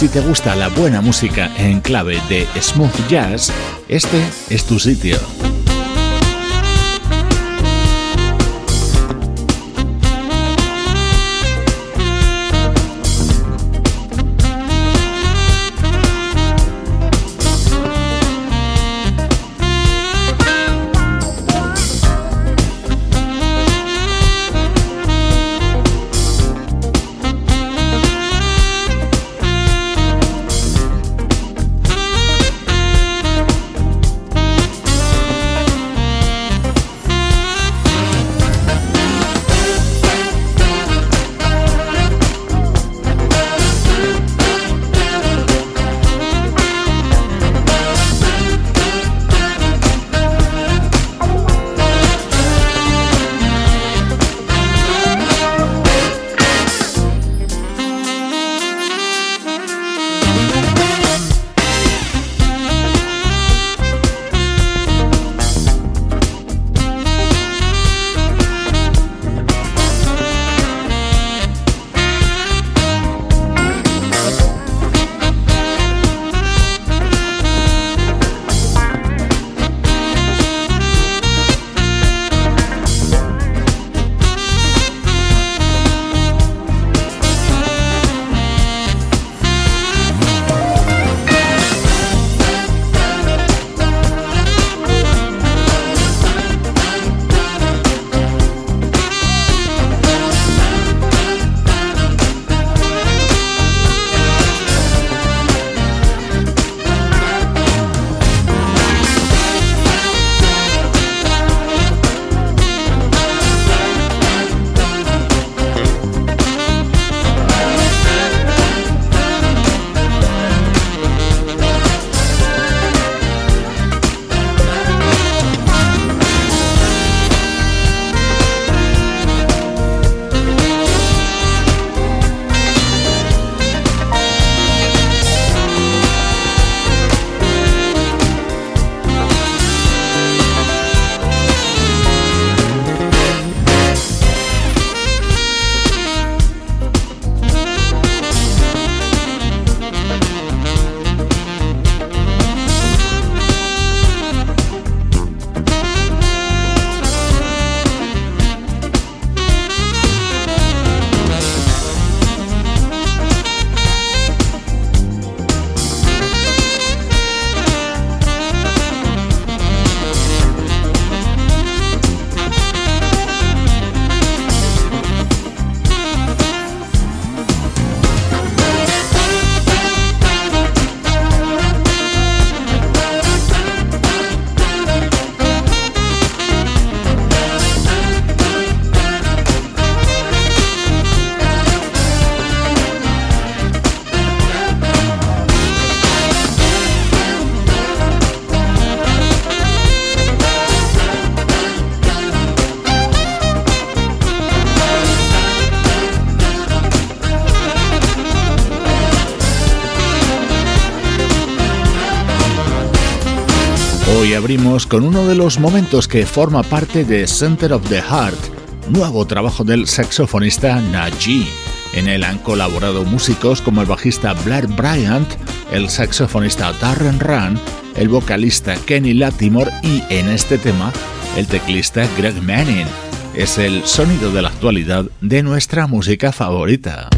si te gusta la buena música en clave de smooth jazz, este es tu sitio. Abrimos con uno de los momentos que forma parte de Center of the Heart, nuevo trabajo del saxofonista Najee. En él han colaborado músicos como el bajista Blair Bryant, el saxofonista Darren Run, el vocalista Kenny Latimore y en este tema el teclista Greg Manning. Es el sonido de la actualidad de nuestra música favorita.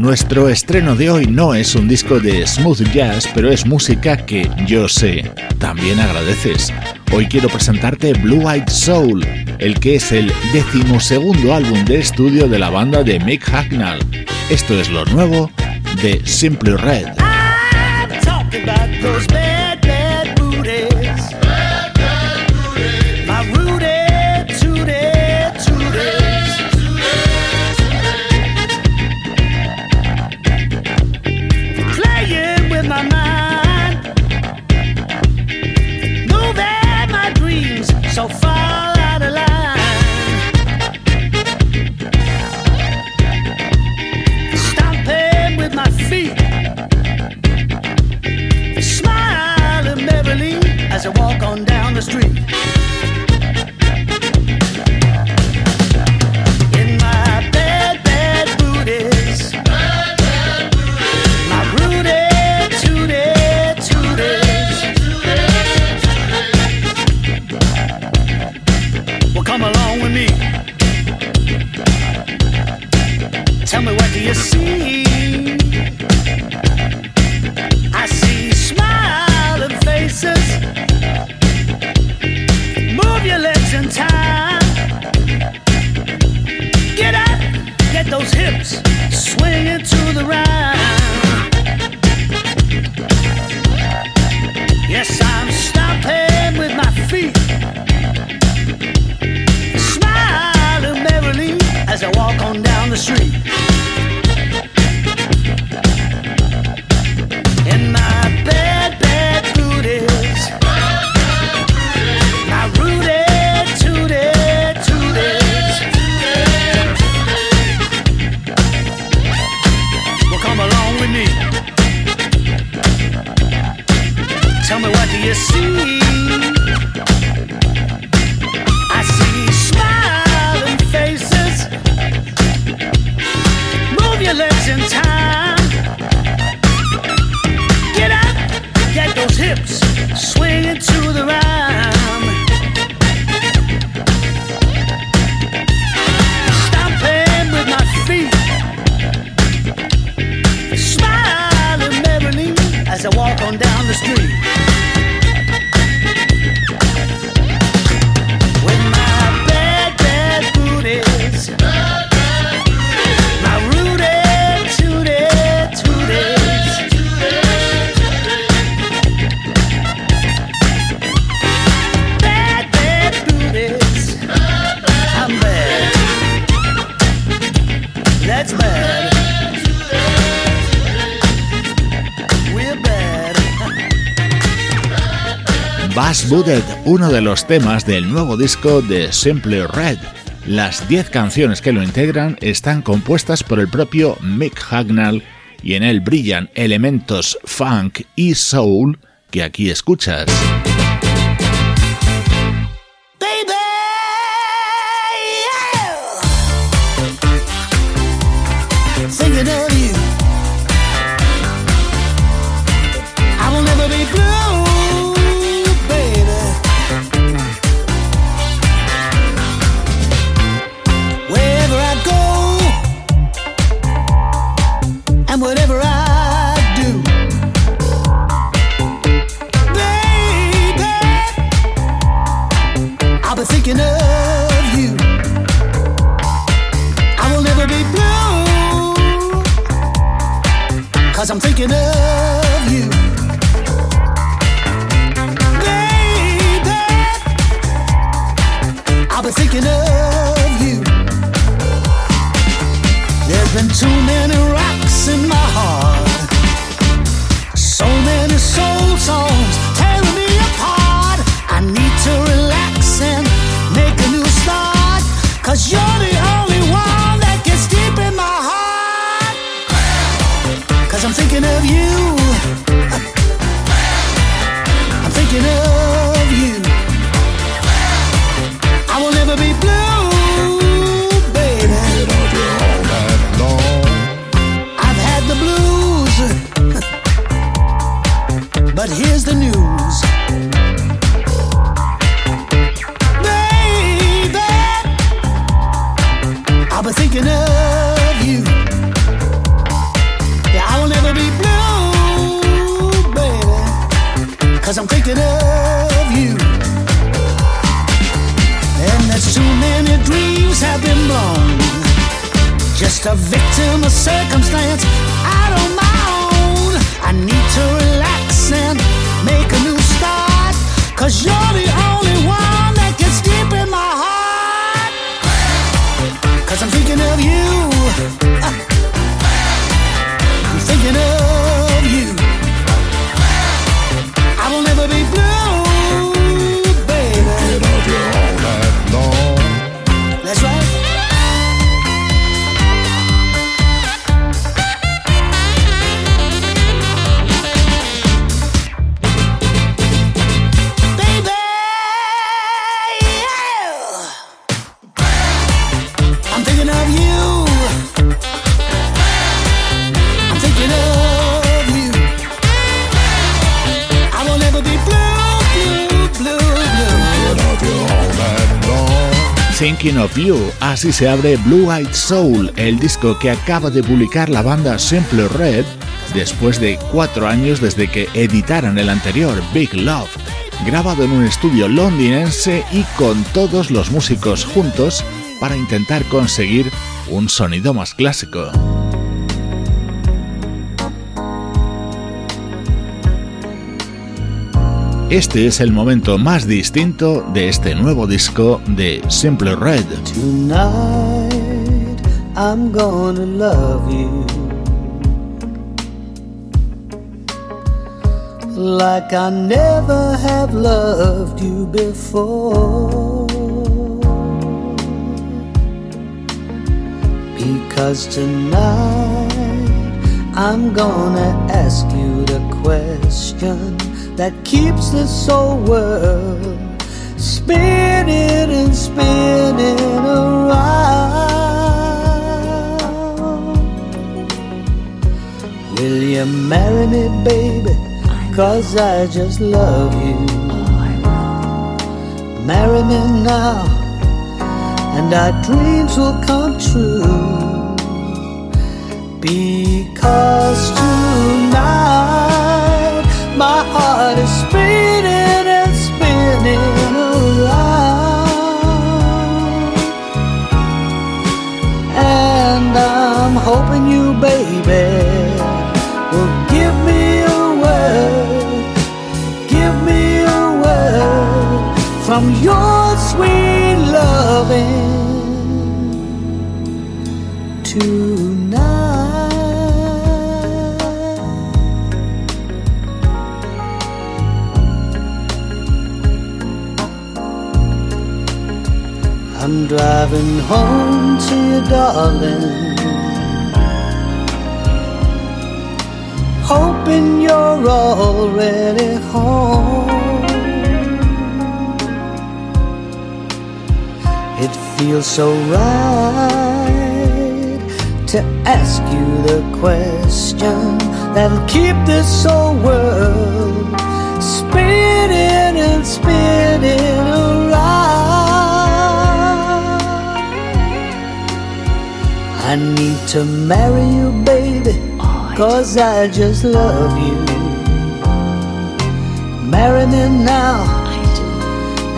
Nuestro estreno de hoy no es un disco de smooth jazz, pero es música que yo sé, también agradeces. Hoy quiero presentarte Blue Eyed Soul, el que es el decimosegundo álbum de estudio de la banda de Mick Hacknell. Esto es lo nuevo de Simply Red. Uno de los temas del nuevo disco de Simple Red. Las 10 canciones que lo integran están compuestas por el propio Mick Hagnall y en él brillan elementos funk y soul que aquí escuchas. I'm thinking of you. Baby, I've been thinking of Así se abre Blue Eyed Soul, el disco que acaba de publicar la banda Simple Red después de cuatro años desde que editaran el anterior, Big Love, grabado en un estudio londinense y con todos los músicos juntos para intentar conseguir un sonido más clásico. Este es el momento más distinto de este nuevo disco de Simple Red. Tonight I'm gonna love you like I never have loved you before. Because tonight I'm gonna ask you the question that keeps this old world spinning and spinning around. Will you marry me, baby? Cause I just love you. Marry me now, and our dreams will come true. Because tonight is spinning and spinning around, and I'm hoping you, baby, will give me a word, give me a word from your driving home to you, darling. Hoping you're already home. It feels so right to ask you the question that'll keep this whole world spinning and spinning I need to marry you, baby, cause I just love you. Marry me now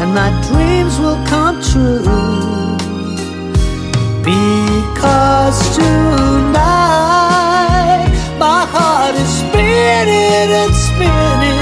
and my dreams will come true. Because tonight my heart is spinning and spinning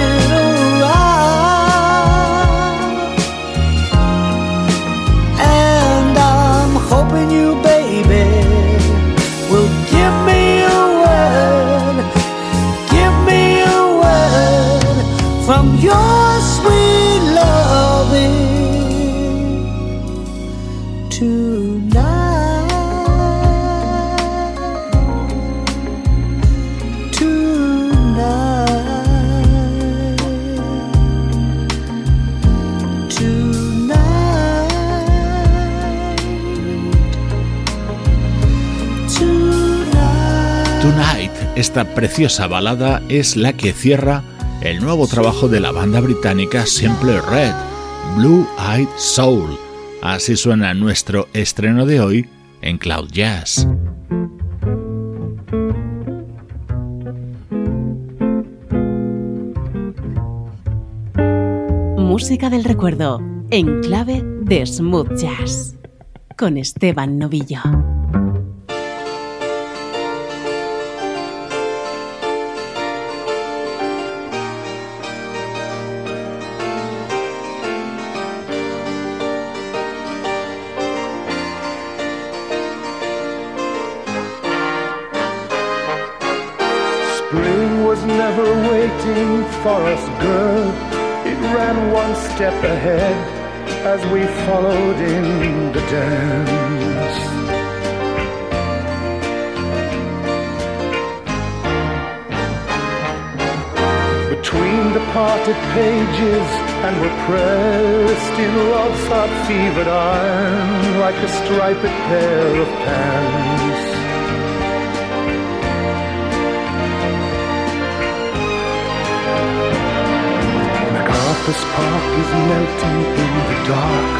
esta preciosa balada es la que cierra el nuevo trabajo de la banda británica Simple Red, Blue Eyed Soul. Así suena nuestro estreno de hoy en Cloud Jazz. Música del recuerdo en clave de smooth jazz con Esteban Novillo. For us, girl. It ran one step ahead as we followed in the dance. Between the parted pages and we're pressed in love's hot fevered iron like a striped pair of pants. MacArthur's Park is melting in the dark.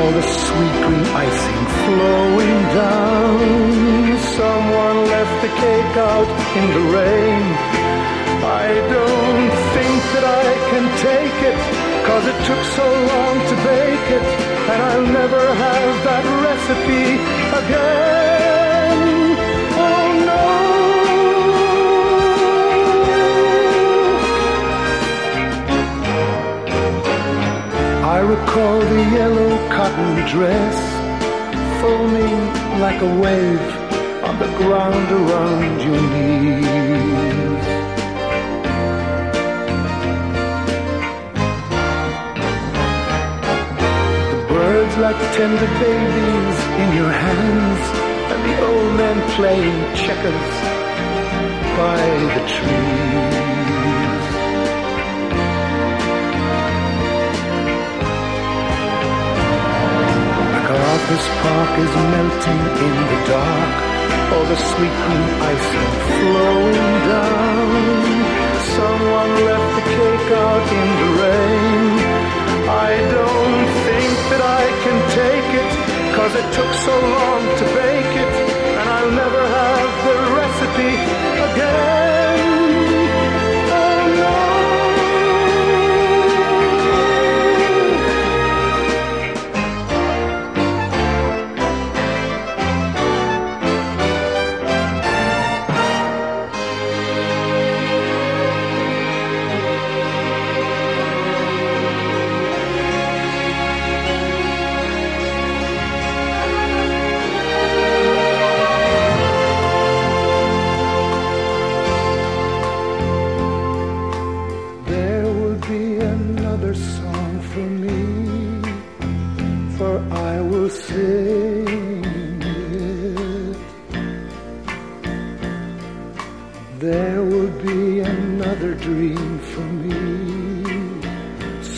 All the sweet green icing flowing down. Someone left the cake out in the rain. I don't think that I can take it, cause it took so long to bake it, and I'll never have that recipe again. I recall the yellow cotton dress foaming like a wave on the ground around your knees. The birds like tender babies in your hands, and the old man playing checkers by the trees. Is melting in the dark. All the sweet green icing flowing down. Someone left the cake out in the rain. I don't think that I can take it, cause it took so long to bake it, and I'll never have the recipe again.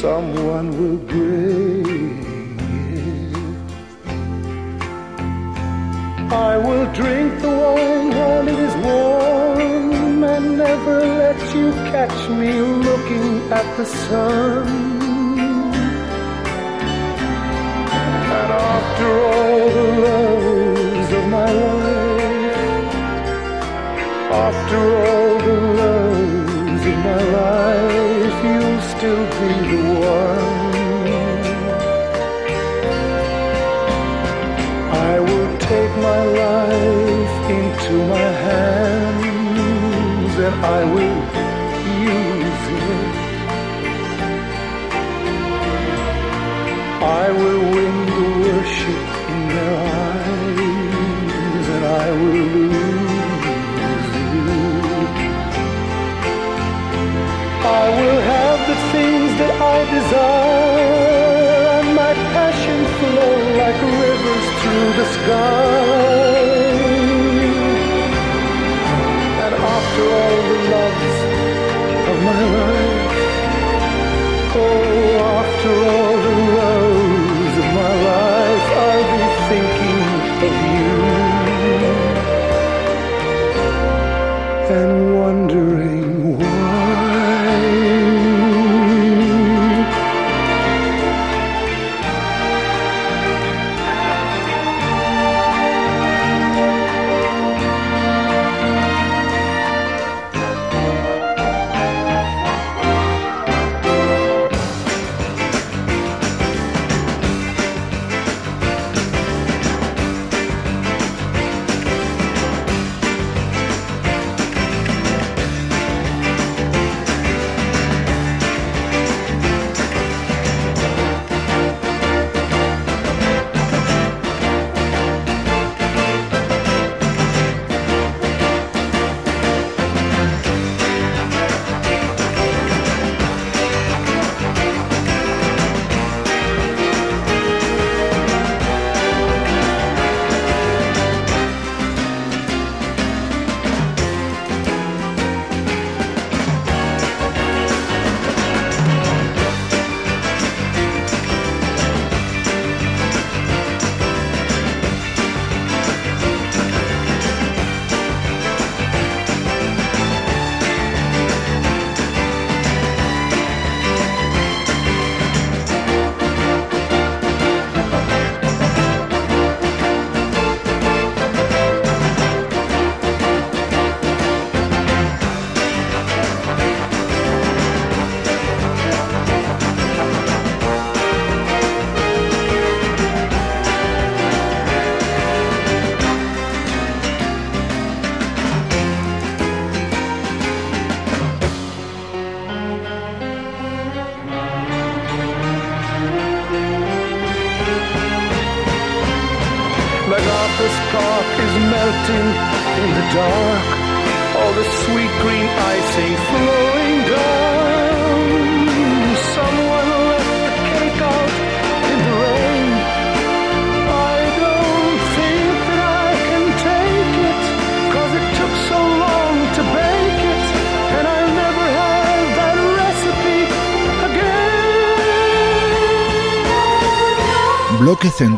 someone will give. I will drink the wine while it is warm and never let you catch me looking at the sun. And after all the loves of my life, after all that I will use it. I will win the worship in their eyes, and I will lose it. I will have the things that I desire, and my passion flow like rivers through the sky.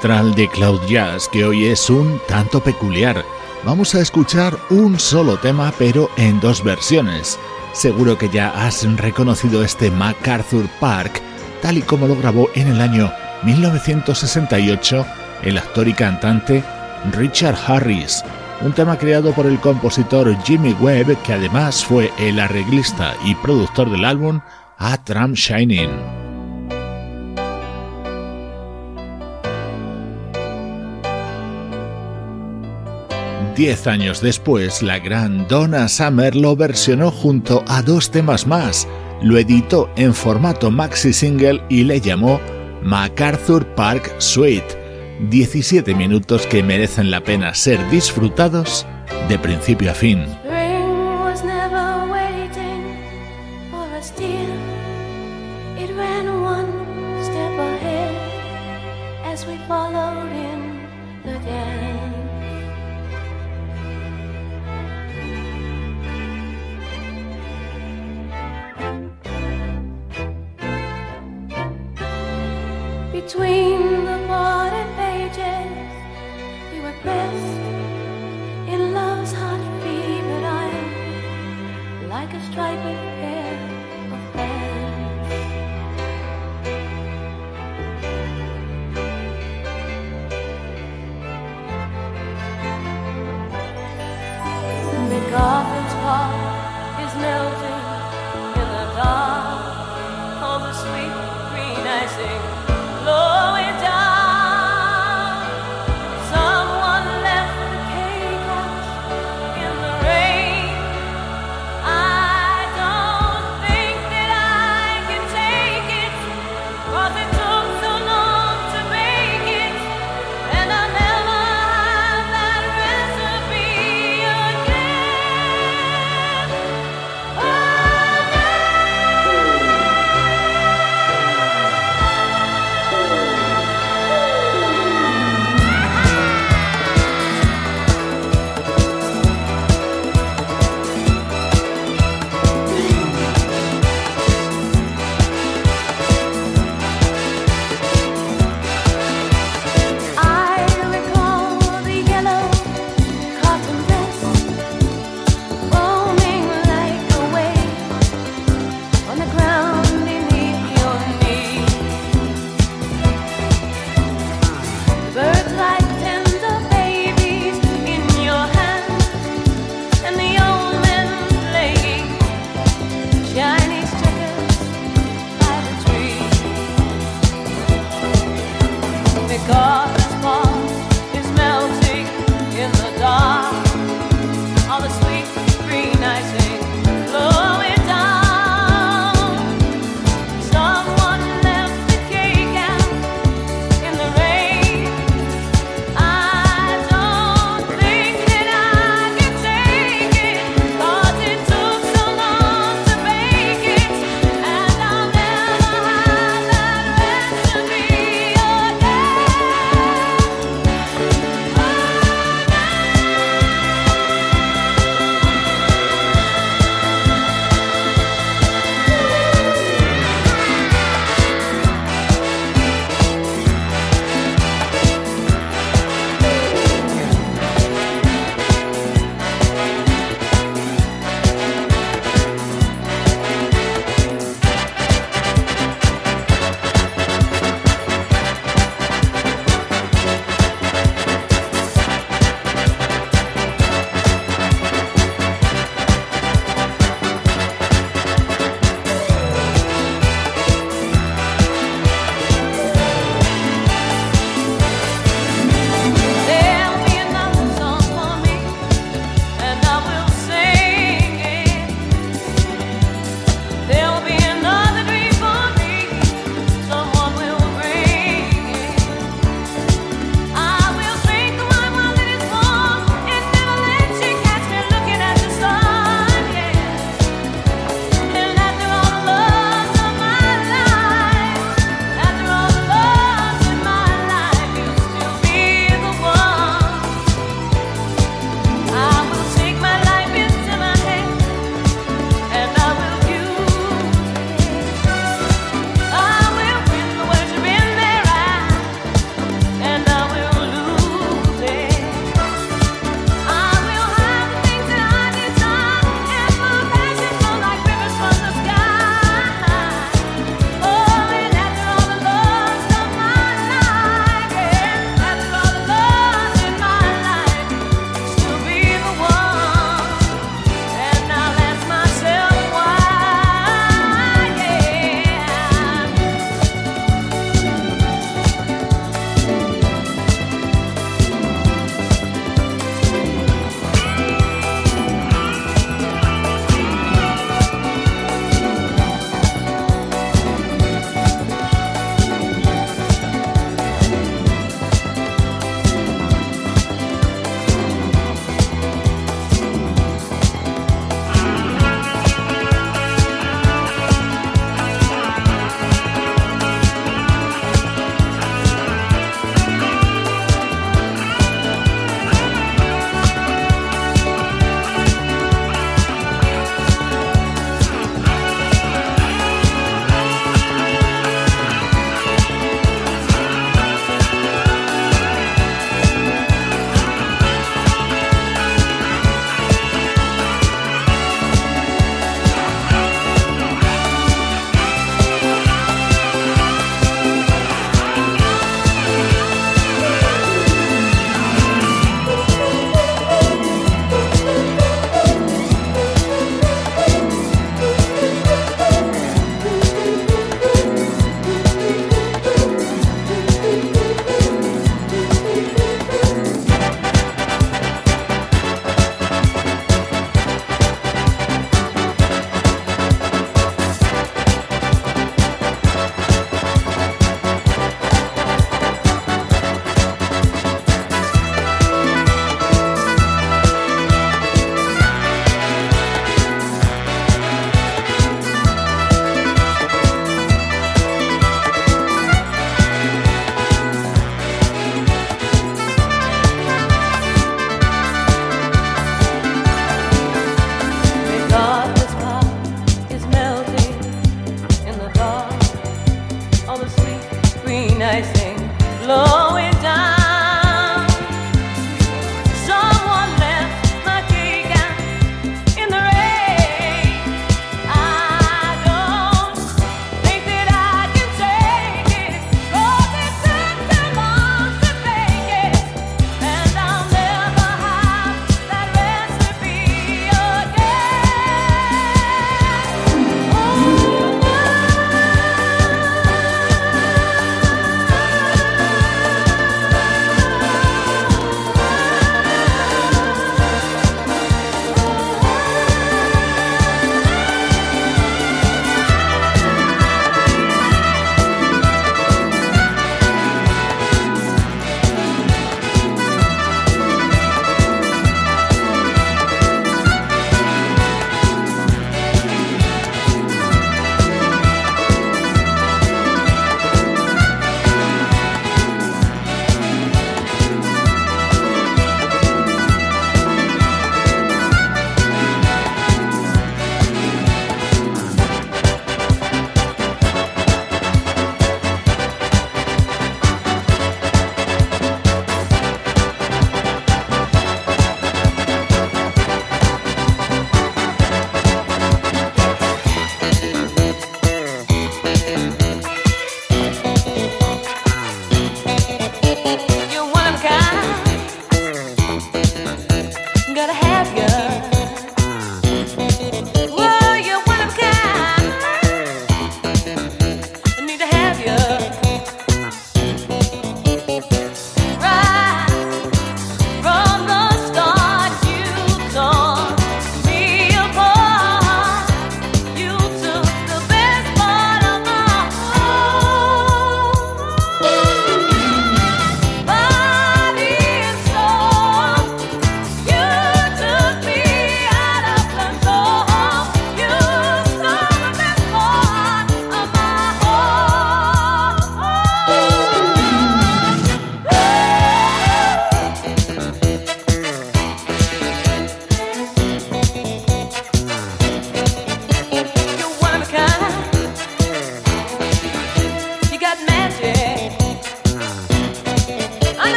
Central de Cloud Jazz, que hoy es un tanto peculiar. Vamos a escuchar un solo tema, pero en dos versiones. Seguro que ya has reconocido este MacArthur Park, tal y como lo grabó en el año 1968 el actor y cantante Richard Harris, un tema creado por el compositor Jimmy Webb, que además fue el arreglista y productor del álbum A Tram Shining. Diez años después, la gran Donna Summer lo versionó junto a dos temas más, lo editó en formato maxi single y le llamó MacArthur Park Suite. 17 minutos que merecen la pena ser disfrutados de principio a fin.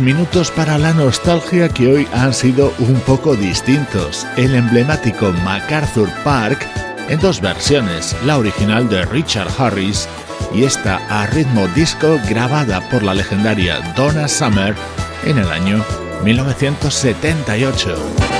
Minutos para la nostalgia que hoy han sido un poco distintos. El emblemático MacArthur Park en dos versiones, la original de Richard Harris y esta a ritmo disco grabada por la legendaria Donna Summer en el año 1978.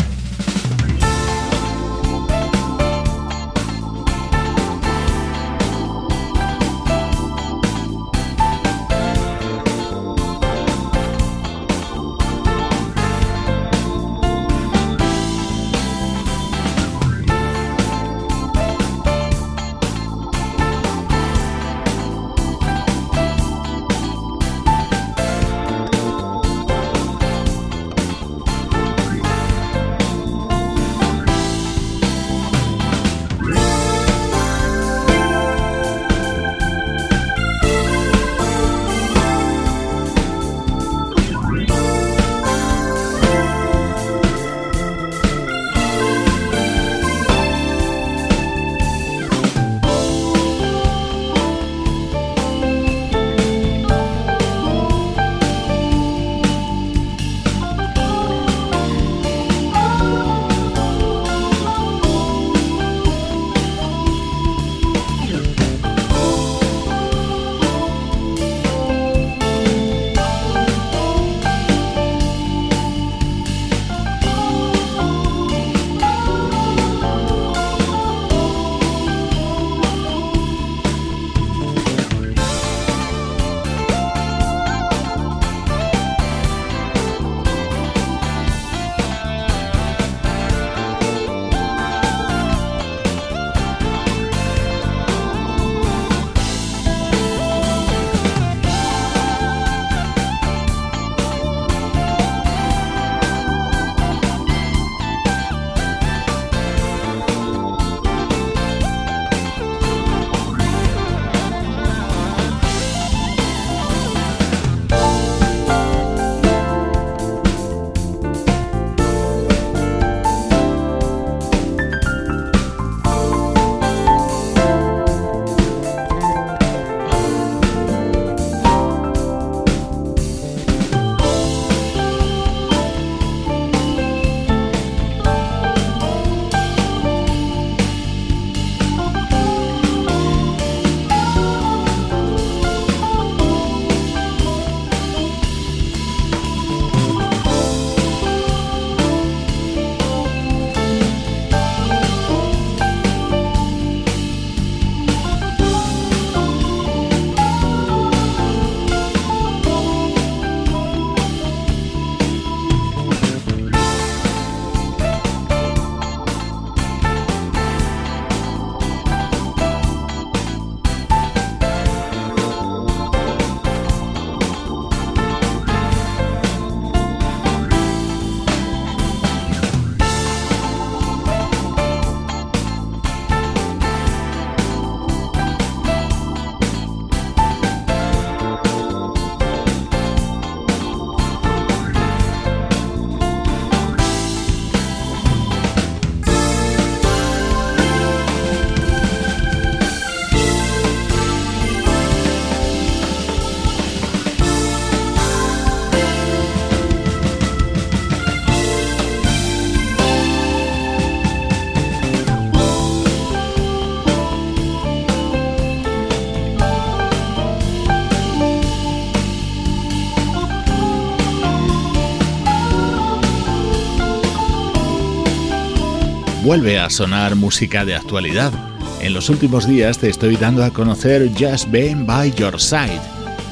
Vuelve a sonar música de actualidad. En los últimos días te estoy dando a conocer Just Being By Your Side.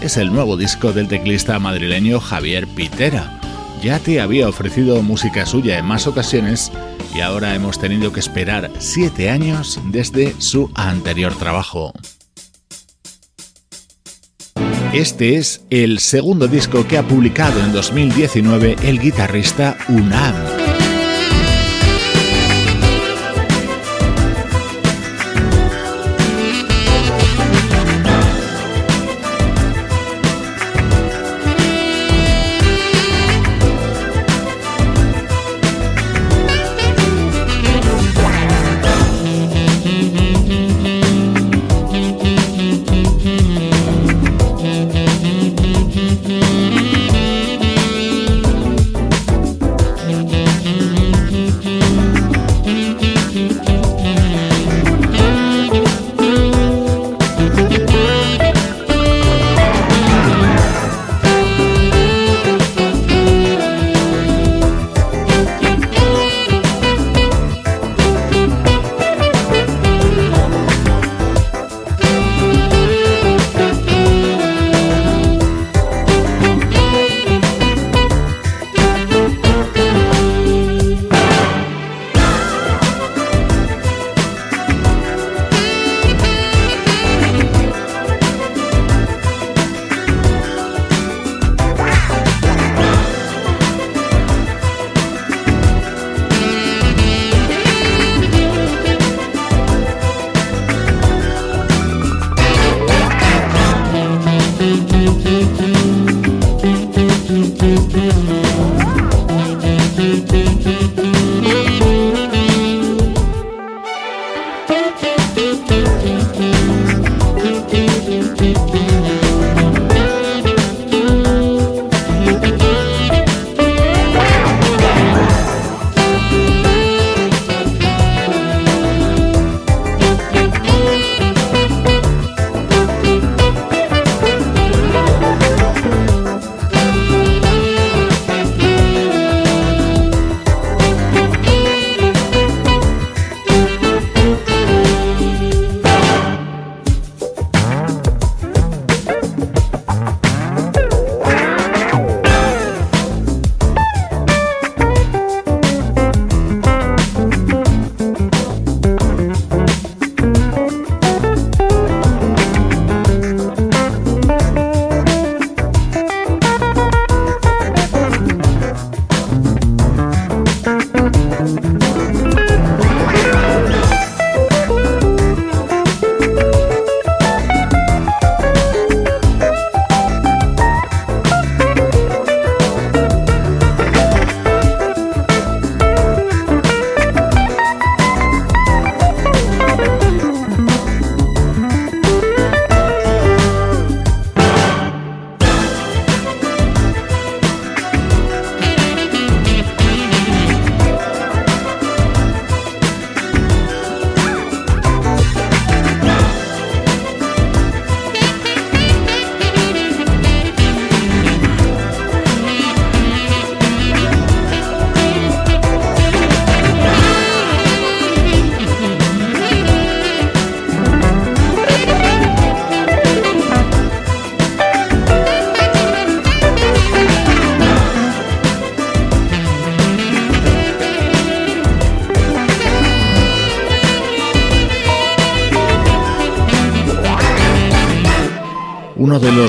Es el nuevo disco del teclista madrileño Javier Pitera. Ya te había ofrecido música suya en más ocasiones y ahora hemos tenido que esperar siete años desde su anterior trabajo. Este es el segundo disco que ha publicado en 2019 el guitarrista Unam.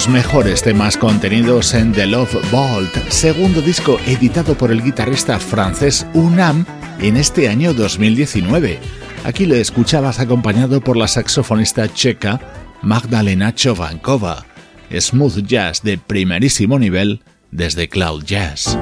Los mejores temas contenidos en The Love Vault, segundo disco editado por el guitarrista francés Unam en este año 2019. Aquí le escuchabas acompañado por la saxofonista checa Magdalena Chovankova. Smooth jazz de primerísimo nivel desde Cloud Jazz.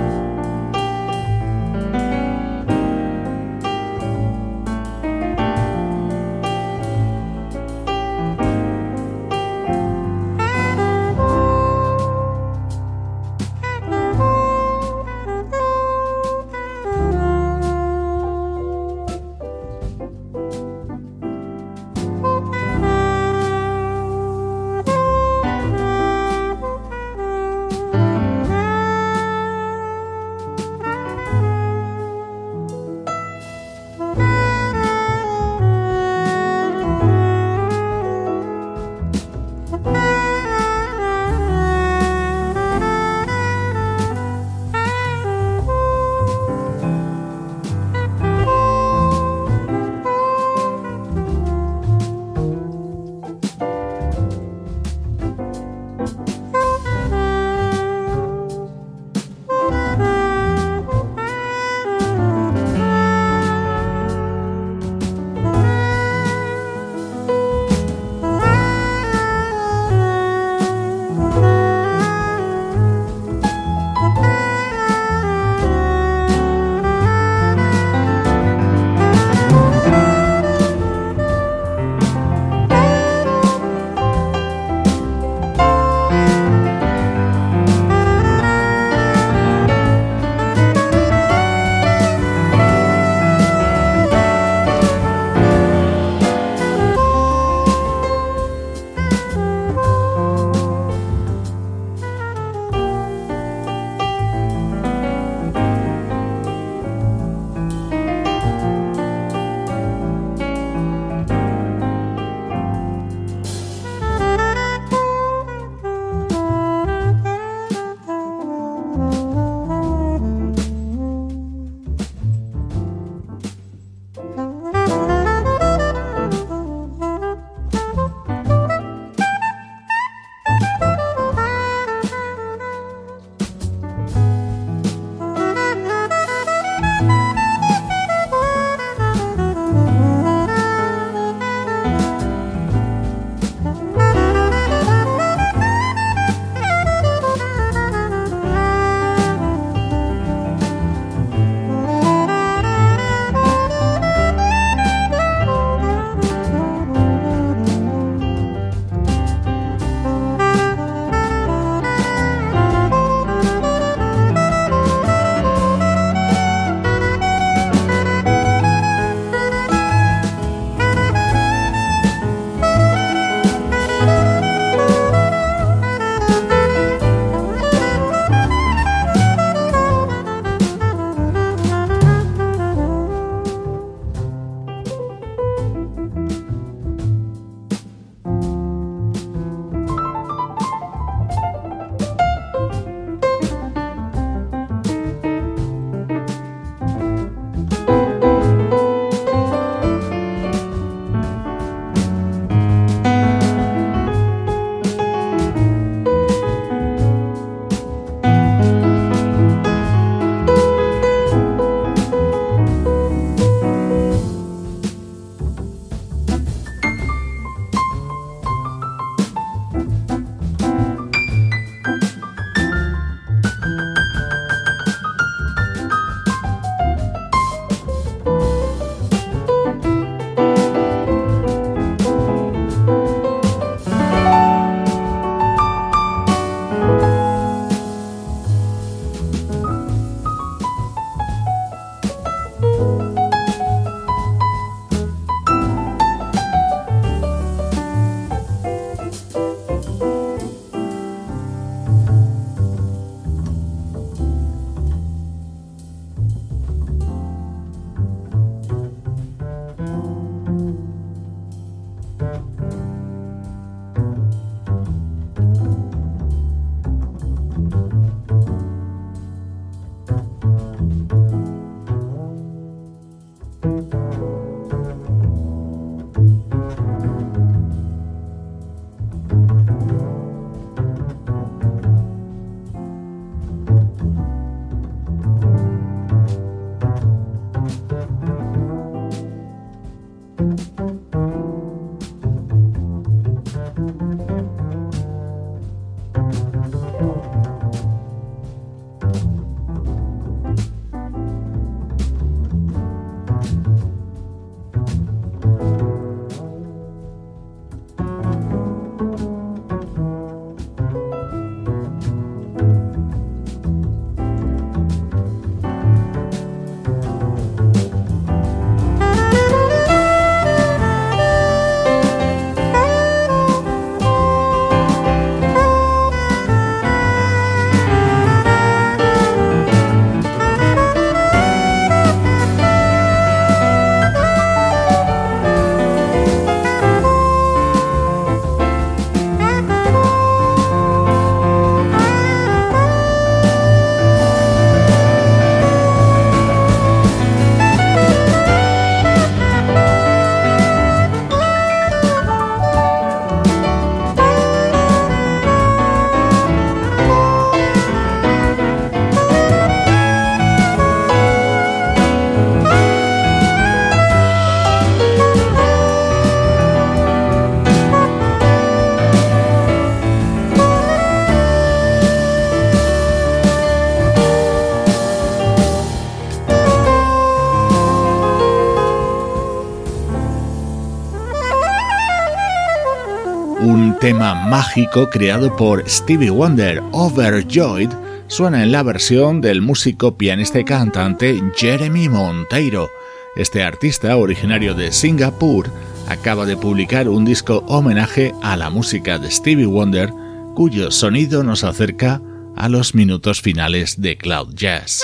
Tema mágico creado por Stevie Wonder, Overjoyed, suena en la versión del músico, pianista y cantante Jeremy Monteiro. Este artista, originario de Singapur, acaba de publicar un disco homenaje a la música de Stevie Wonder, cuyo sonido nos acerca a los minutos finales de Cloud Jazz.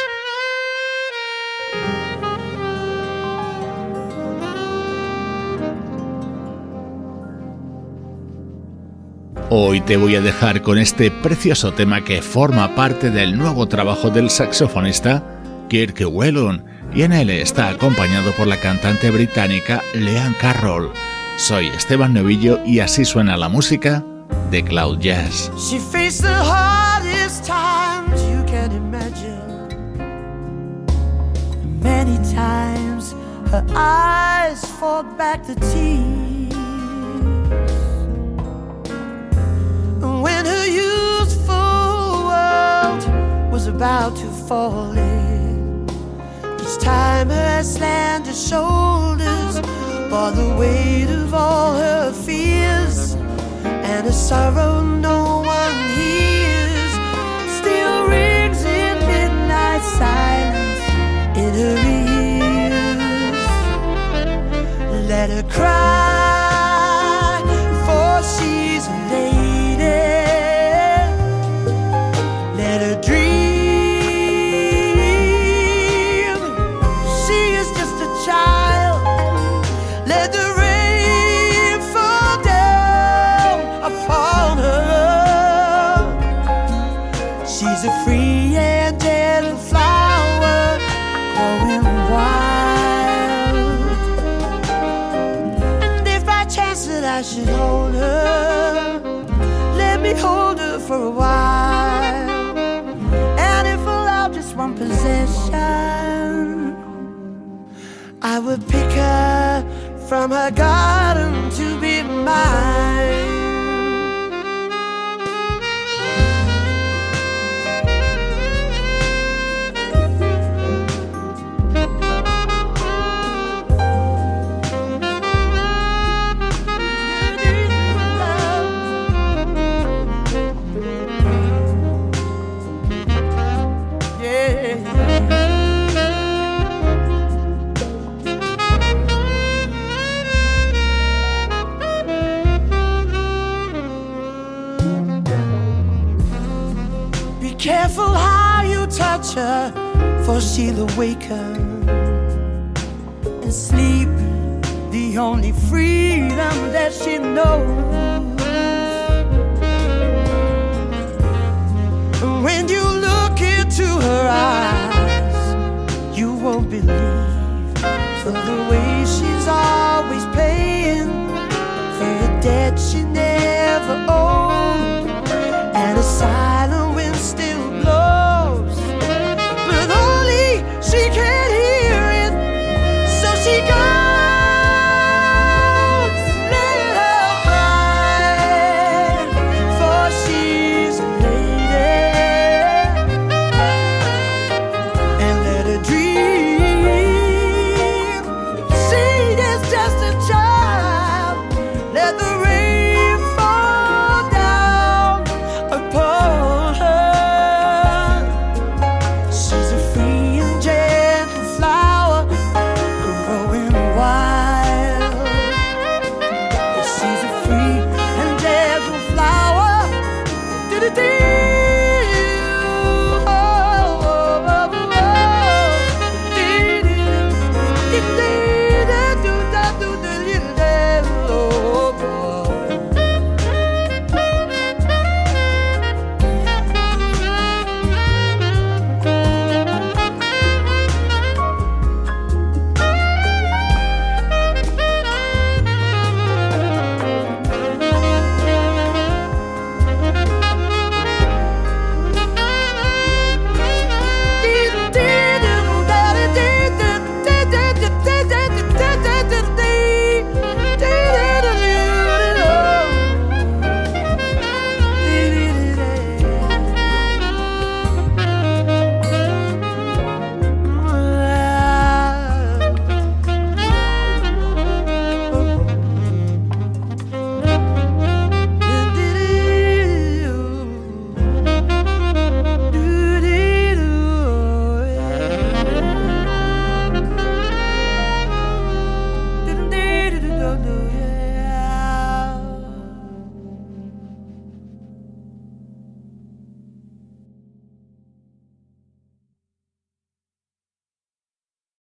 Hoy te voy a dejar con este precioso tema que forma parte del nuevo trabajo del saxofonista Kirk Whelan y en él está acompañado por la cantante británica Leanne Carroll. Soy Esteban Novillo y así suena la música de Cloud Jazz. Many times her eyes back. When her youthful world was about to fall in. Each time her slender shoulders bore the weight of all her fears and a sorrow no one hears still rings in midnight silence in her ears. Let her cry, for a while. And if allowed just one possession, I would pick her from her garden to be mine. She'll awaken and sleep the only freedom that she knows. When you look into her eyes, you won't believe the way she's.